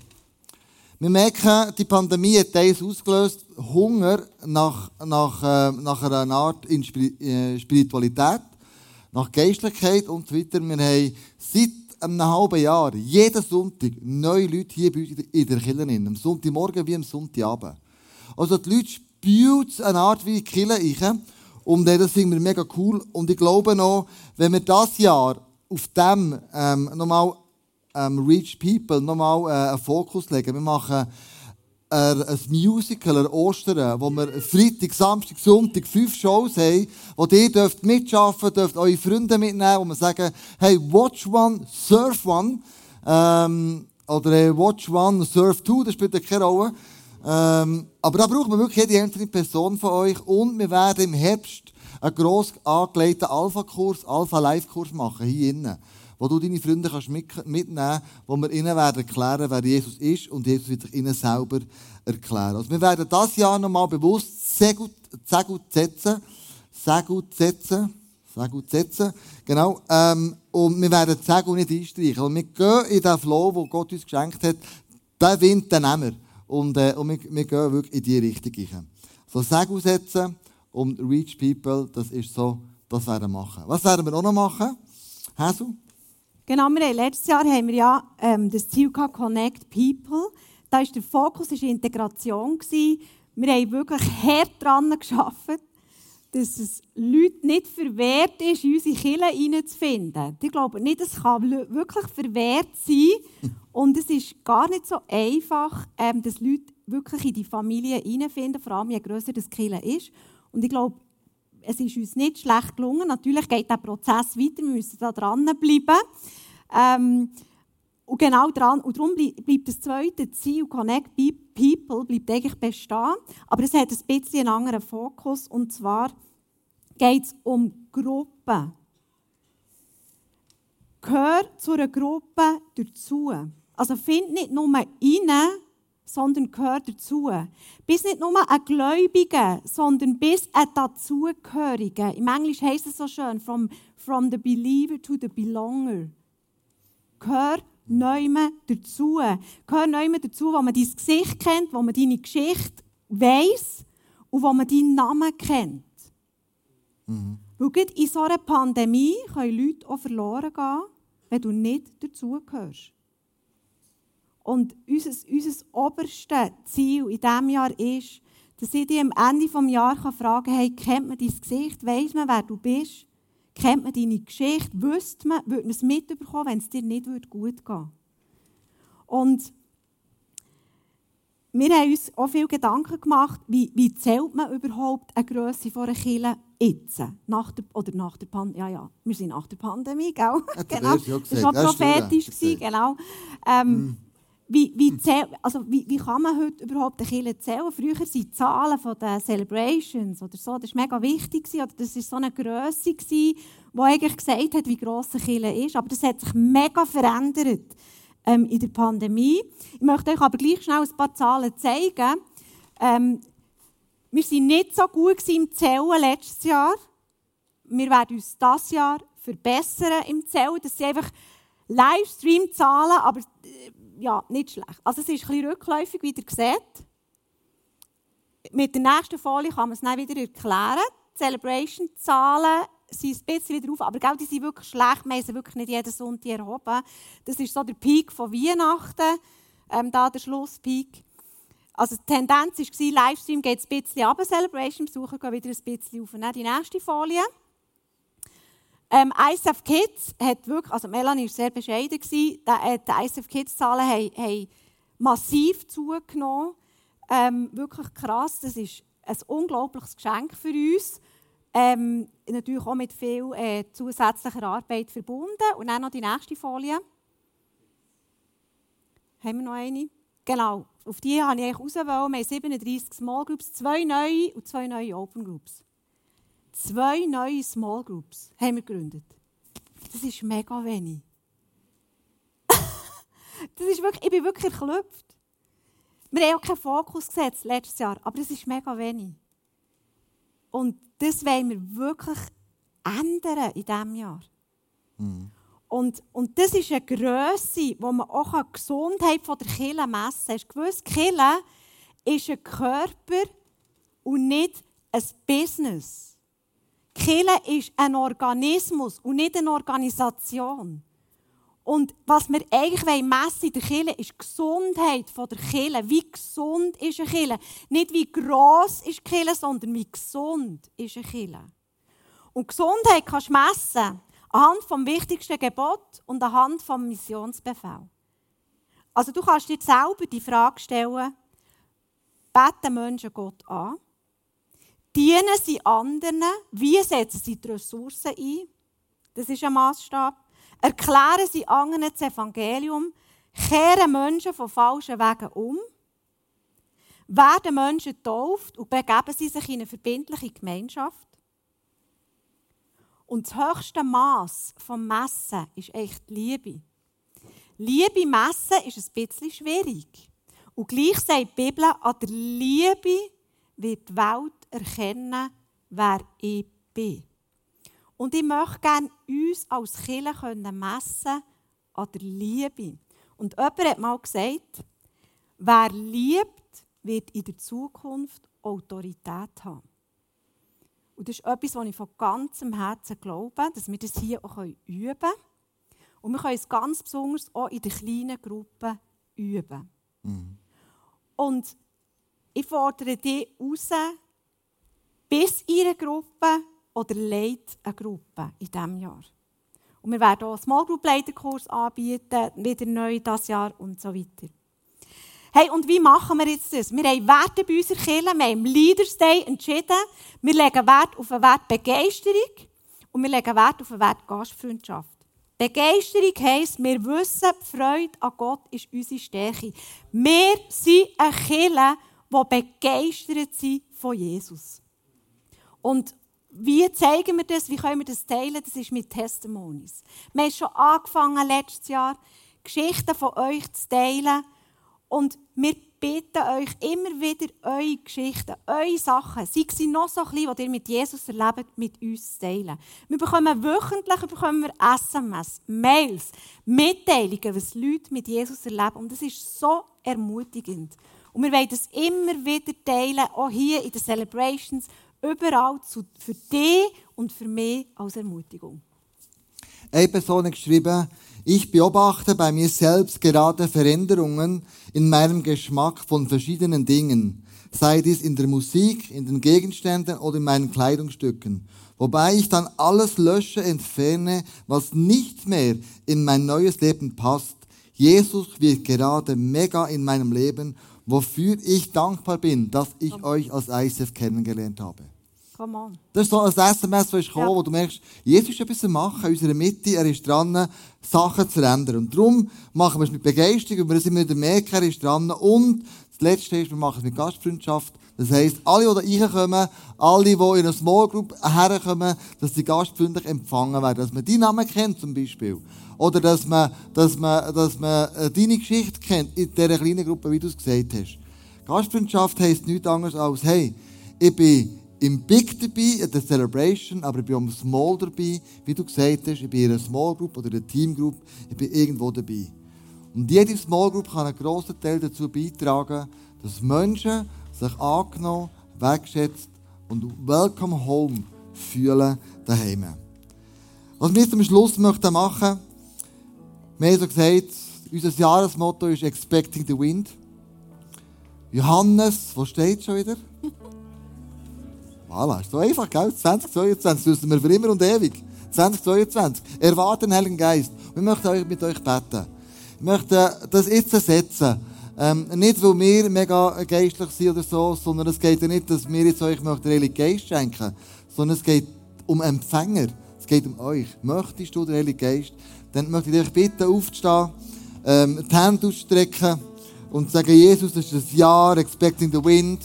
Wir merken, die Pandemie hat eins ausgelöst, Hunger nach, nach, äh, nach einer Art äh, Spiritualität, nach Geistlichkeit und so weiter. Wir haben seit einem halben Jahr, jeden Sonntag, neue Leute hier bei uns in der Kirche. Am Sonntagmorgen wie am Sonntagabend. Also die Leute spüren eine Art wie die Kirche und das finden wir mega cool. Und ich glaube noch, wenn wir das Jahr auf dem ähm, nochmal ähm, Reach People nochmal äh, einen Fokus legen. Wir machen äh, ein Musical an Ostern, wo wir Freitag, Samstag, Sonntag fünf Shows haben, wo ihr dürft mitschaffen, dürft eure Freunde mitnehmen, wo wir sagen, hey, watch one, surf one, ähm, oder hey, watch one, surf two, das spielt keine Rolle. Ähm, aber da braucht man wirklich jede einzelne Person von euch. Und wir werden im Herbst einen gross angelegten Alpha-Kurs, Alpha-Live-Kurs machen, hier innen. Wo du deine Freunde kannst mitnehmen wo wir ihnen werden erklären, wer Jesus ist und Jesus wird sich ihnen selber erklären. Also wir werden das Jahr nochmal bewusst sehr gut, sehr gut setzen. Sehr gut setzen. Sehr gut setzen. Genau. Ähm, und wir werden sehr gut nicht einstreichen. Und wir gehen in den Flow, den Gott uns geschenkt hat. Den Wind, den nehmen wir. Und, äh, und wir, wir gehen wirklich in diese Richtung rein. So, Segen setzen und Reach People, das ist so, das werden wir machen. Was werden wir auch noch machen? Hasu? Genau, wir haben, letztes Jahr haben wir ja ähm, das Ziel gehabt, Connect People. Da war der Fokus ist Integration. Gewesen. Wir haben wirklich hart daran gearbeitet, dass es Leute nicht verwehrt ist, in unsere Kirche hineinzufinden. Ich glaube nicht, es kann wirklich verwehrt sein. Und es ist gar nicht so einfach, ähm, dass Leute wirklich in die Familie hineinfinden, vor allem je grösser das Kirche ist. Und ich glaube, es ist uns nicht schlecht gelungen. Natürlich geht der Prozess weiter, wir müssen da dranbleiben. Ähm, und genau dran, und darum bleibt das zweite Ziel, Connect People, bleibt eigentlich bestehen. Aber es hat ein bisschen einen anderen Fokus. Und zwar geht es um Gruppen. Gehör zu einer Gruppe dazu. Also find nicht nur rein, sondern gehört dazu. Bist nicht nur ein Gläubiger, sondern bist ein Dazugehöriger. Im Englisch heißt es so schön, from, from the believer to the belonger. Gehör neume dazu. Gehör neume dazu, wo man dein Gesicht kennt, wo man deine Geschichte weiß und wo man deinen Namen kennt. Mhm. Weil in so einer Pandemie können Leute auch verloren gehen, wenn du nicht dazugehörst. Und unser, unser oberstes Ziel in diesem Jahr ist, dass ich dich am Ende des Jahres fragen kann, hey, kennt man dein Gesicht? Weiss man, wer du bist? Kennt man deine Geschichte? Wüsste man, würde man es mitbekommen, wenn es dir nicht gut gehen würde? Und wir haben uns auch viele Gedanken gemacht, wie, wie zählt man überhaupt eine Grösse von einer Kirche jetzt? Nach der, oder nach der Pandemie, ja, ja, wir sind nach der Pandemie, gell? genau. Das war prophetisch, gewesen, genau. Ähm, mm. Wie, wie, zähl, also wie, wie kann man heute überhaupt eine Kirche zählen? Früher waren die Zahlen von den Celebrations oder so, das war mega wichtig. Oder das war so eine Grösse, die eigentlich gesagt hat, wie gross eine Kirche ist. Aber das hat sich mega verändert ähm, in der Pandemie. Ich möchte euch aber gleich schnell ein paar Zahlen zeigen. Ähm, wir waren nicht so gut im Zählen letztes Jahr. Wir werden uns dieses Jahr verbessern im Zählen. Das sind einfach Livestream-Zahlen, aber äh, ja, nicht schlecht. Also es ist ein bisschen rückläufig, wie ihr seht. Mit der nächsten Folie kann man es dann wieder erklären. Die Celebration-Zahlen sind ein bisschen wieder auf, aber die sind wirklich schlecht. Wir haben sie wirklich nicht jeden Sonntag erhoben. Das ist so der Peak von Weihnachten, ähm, da der Schlusspeak. Also die Tendenz war, Livestream geht ein bisschen ab, Celebration-Besucher gehen wieder ein bisschen auf. Und die nächste Folie. Ähm, ISF Kids hat wirklich, also Melanie war sehr bescheiden, die, äh, die ISF Kids-Zahlen haben, haben, massiv zugenommen. Ähm, wirklich krass, das ist ein unglaubliches Geschenk für uns. Ähm, natürlich auch mit viel äh, zusätzlicher Arbeit verbunden. Und dann noch die nächste Folie. Haben wir noch eine? Genau, auf die habe ich eigentlich rausgewählt. Wir haben 37 Small Groups, zwei neue und zwei neue Open Groups. Zwei neue Small Groups haben wir gegründet. Das ist mega wenig. das ist wirklich, ich bin wirklich erklüpft. Wir haben auch keinen Fokus gesetzt letztes Jahr, aber das ist mega wenig. Und das wollen wir wirklich ändern in diesem Jahr. Mhm. Und, und das ist eine Grösse, wo man auch die Gesundheit der Kille messen kann. Hast du gewusst, Kille ist ein Körper und nicht ein Business. Kille ist ein Organismus und nicht eine Organisation. Und was wir eigentlich messen in der Kirche, ist die Gesundheit der Kirche. Wie gesund ist eine Kirche? Nicht wie gross ist die Kirche, sondern wie gesund ist eine Kirche. Und Gesundheit kannst du messen anhand vom wichtigsten Gebot und anhand vom Missionsbefehl. Also du kannst dir selber die Frage stellen, beten Menschen Gott an? Dienen sie anderen? Wie setzen sie die Ressourcen ein? Das ist ein Maßstab. Erklären sie anderen das Evangelium, kehren Menschen von falschen Wegen um, werden Menschen getauft und begeben sie sich in eine verbindliche Gemeinschaft. Und das höchste Maß vom Messen ist echt Liebe. Liebe messen ist ein bisschen schwierig. Und gleich sagt die Bibel, an der Liebe wird die Welt erkennen, wer ich bin. Und ich möchte gerne uns als Kirche messen an der Liebe. Und jemand hat mal gesagt, wer liebt, wird in der Zukunft Autorität haben. Und das ist etwas, was ich von ganzem Herzen glaube, dass wir das hier auch üben können. Und wir können es ganz besonders auch in den kleinen Gruppen üben. Mhm. Und ich fordere dich raus, bis eine Gruppe oder leitet eine Gruppe in diesem Jahr. Und wir werden auch einen Small Group Leiterkurs anbieten, wieder neu dieses Jahr und so weiter. Hey, und wie machen wir jetzt das? Wir haben Werte bei unserer Kirche, wir haben im Leaders Day entschieden, wir legen Wert auf den Wert Begeisterung und wir legen Wert auf den Wert Gastfreundschaft. Begeisterung heisst, wir wissen, die Freude an Gott ist unsere Stärke. Wir sind eine Kirche, die begeistert sind von Jesus. Und wie zeigen wir das? Wie können wir das teilen? Das ist mit Testimonies. Wir haben schon angefangen letztes Jahr, Geschichten von euch zu teilen. Und wir bitten euch immer wieder, eure Geschichten, eure Sachen, sei sie noch so klein, die ihr mit Jesus erlebt, mit uns zu teilen. Wir bekommen wöchentlich bekommen wir SMS, Mails, Mitteilungen, was Leute mit Jesus erleben. Und das ist so ermutigend. Und wir wollen das immer wieder teilen, auch hier in den Celebrations überall zu, für dich und für mich als Ermutigung. Eine Person hat geschrieben, ich beobachte bei mir selbst gerade Veränderungen in meinem Geschmack von verschiedenen Dingen. sei dies in der Musik, in den Gegenständen oder in meinen Kleidungsstücken. Wobei ich dann alles lösche, entferne, was nicht mehr in mein neues Leben passt. Jesus wird gerade mega in meinem Leben, wofür ich dankbar bin, dass ich euch als ICF kennengelernt habe. Come on. Das ist so ein SMS, das ist gekommen, Ja. wo du merkst, Jesus ist etwas am machen in unserer Mitte, er ist dran, Sachen zu ändern. Und darum machen wir es mit Begeisterung, weil wir sind wieder merken, er ist dran. Und das Letzte ist, wir machen es mit Gastfreundschaft. Das heisst, alle, die da reinkommen, alle, die in eine Small Group herkommen, dass sie gastfreundlich empfangen werden. Dass man deinen Namen kennt, zum Beispiel. Oder dass man, dass man, dass man äh, deine Geschichte kennt in dieser kleinen Gruppe, wie du es gesagt hast. Gastfreundschaft heisst nichts anderes als, hey, ich bin im Big dabei, in der Celebration, aber ich bin am Small dabei, wie du gesagt hast, ich bin in einer Small Group oder einer Team Group, ich bin irgendwo dabei. Und jede Small Group kann einen grossen Teil dazu beitragen, dass Menschen sich angenommen, wertschätzt und welcome home fühlen daheim. Was wir am Schluss möchten machen, wir haben so gesagt, unser Jahresmotto ist Expecting the Wind. Johannes, wo steht schon wieder? Voilà, ist so einfach, gell? 2022 wissen wir für immer und ewig. 2022. Erwarten den Heiligen Geist. Wir möchten mit euch beten. Ich möchte das jetzt setzen. Ähm, nicht, weil wir mega geistlich sind oder so, sondern es geht ja nicht, dass wir jetzt euch den Heiligen Geist schenken, sondern es geht um Empfänger. Es geht um euch. Möchtest du den Heiligen Geist? Dann möchte ich euch bitten, aufzustehen, ähm, die Hände auszustrecken und zu sagen, Jesus, das ist das Jahr, expecting the wind.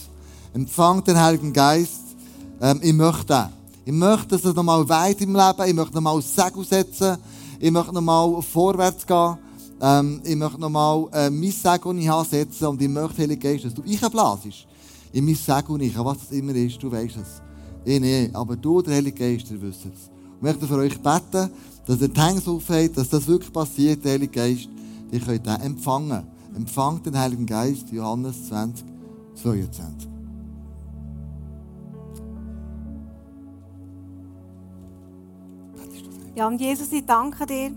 Empfangt den Heiligen Geist. Ähm, ich möchte den. Ich möchte, dass es nochmal weit im Leben, ich möchte nochmal Segel setzen, ich möchte nochmal vorwärts gehen, ähm, ich möchte nochmal äh, mein Segel, das und ich möchte, Heiliger Geist, dass du einblasest in mein Segel nicht, was das immer ist, du weißt es. Ich nicht, aber du, der Heilige Geist, ihr wisst es. Ich möchte für euch beten, dass ihr die Hände aufhabt, dass das wirklich passiert, der Heilige Geist, ihr könnt den empfangen. Empfangt den Heiligen Geist, Johannes 20, 22. Ja, und Jesus, ich danke dir,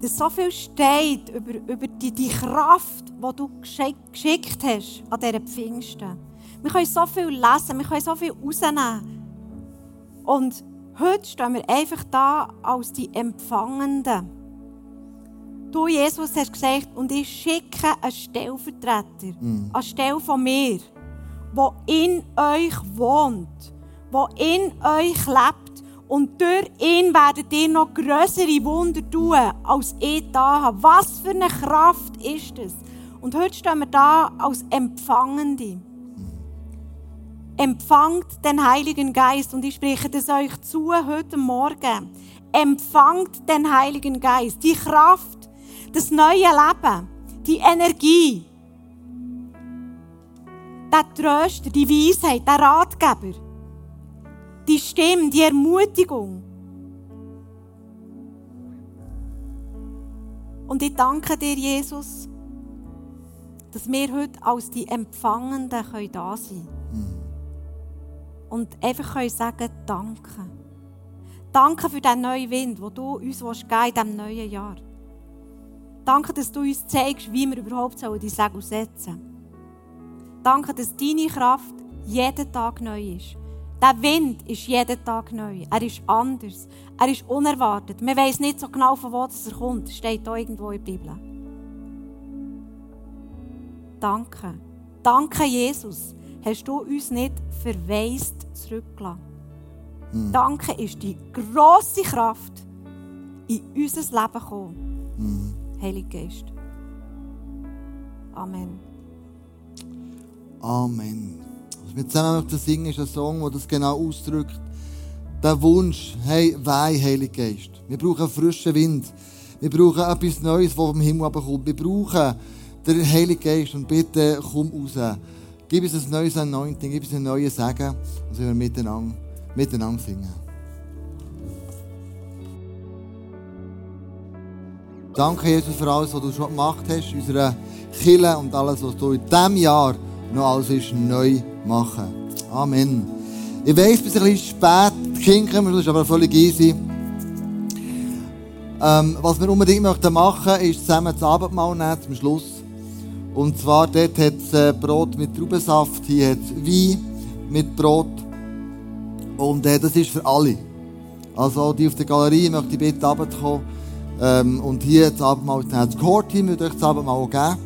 dass so viel steht über, über die, die Kraft, die du geschick, geschickt hast an diesen Pfingsten. Wir können so viel lesen, wir können so viel rausnehmen. Und heute stehen wir einfach da als die Empfangenden. Du, Jesus, hast gesagt, und ich schicke einen Stellvertreter, anstelle von mir, der in euch wohnt, der in euch lebt. Und durch ihn werdet ihr noch größere Wunder tun, als ich da habe. Was für eine Kraft ist das? Und heute stehen wir da als Empfangende. Empfangt den Heiligen Geist. Und ich spreche das euch zu heute Morgen. Empfangt den Heiligen Geist. Die Kraft, das neue Leben, die Energie, der Tröster, die Weisheit, der Ratgeber, die Stimme, die Ermutigung. Und ich danke dir, Jesus, dass wir heute als die Empfangenden können da sein können. Und einfach können sagen, danke. Danke für den neuen Wind, den du uns geben willst in diesem neuen Jahr. Danke, dass du uns zeigst, wie wir überhaupt die Segel setzen sollen. Danke, dass deine Kraft jeden Tag neu ist. Der Wind ist jeden Tag neu. Er ist anders. Er ist unerwartet. Man weiß nicht so genau, von wo er kommt. Steht da irgendwo in der Bibel. Danke. Danke, Jesus. Hast du uns nicht verwaist zurückgelassen. Danke ist die grosse Kraft in unser Leben gekommen. Heiliger Geist. Amen. Amen. Wir zusammen möchten singen, ist ein Song, der das genau ausdrückt. Der Wunsch, hey, weih, Heiliger Geist. Wir brauchen frischen Wind. Wir brauchen etwas Neues, das vom Himmel kommt. Wir brauchen den Heiligen Geist. Und bitte komm raus. Gib uns ein neues Anointing, gib uns ein neues Segen. Und wir miteinander, miteinander singen. Danke, Jesus, für alles, was du schon gemacht hast, in unserer Kirche und alles, was du in diesem Jahr noch alles ist, neu machen. Amen. Ich weiss, bis ein bisschen spät, kommen, das ist aber völlig easy. Ähm, was wir unbedingt möchten machen, ist zusammen das Abendmahl nehmen, zum Schluss. Und zwar dort hat es äh, Brot mit Traubensaft, hier hat es Wein mit Brot. Und äh, das ist für alle. Also die auf der Galerie möchte ich bitten, runterzukommen. Ähm, und hier das Abendmahl, das Core-Team wird euch das Abendmahl geben.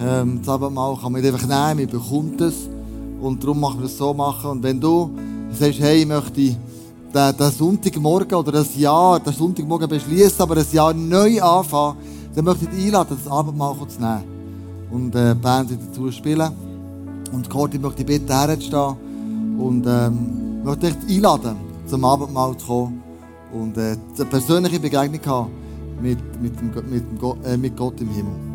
Ähm, das Abendmahl kann man einfach nehmen, man bekommt es. Und darum machen wir es so machen. Und wenn du sagst, hey, ich möchte den, Sonntagmorgen oder das Jahr, den Sonntagmorgen beschließen, aber ein Jahr neu anfangen, dann möchte ich dich einladen, das Abendmahl zu nehmen. Und äh, die Band dazu spielen. Und Corti möchte ich bitten, herzustehen. Und ähm, möchte dich einladen, zum Abendmahl zu kommen. Und äh, eine persönliche Begegnung haben mit, mit, dem, mit, dem äh, mit Gott im Himmel.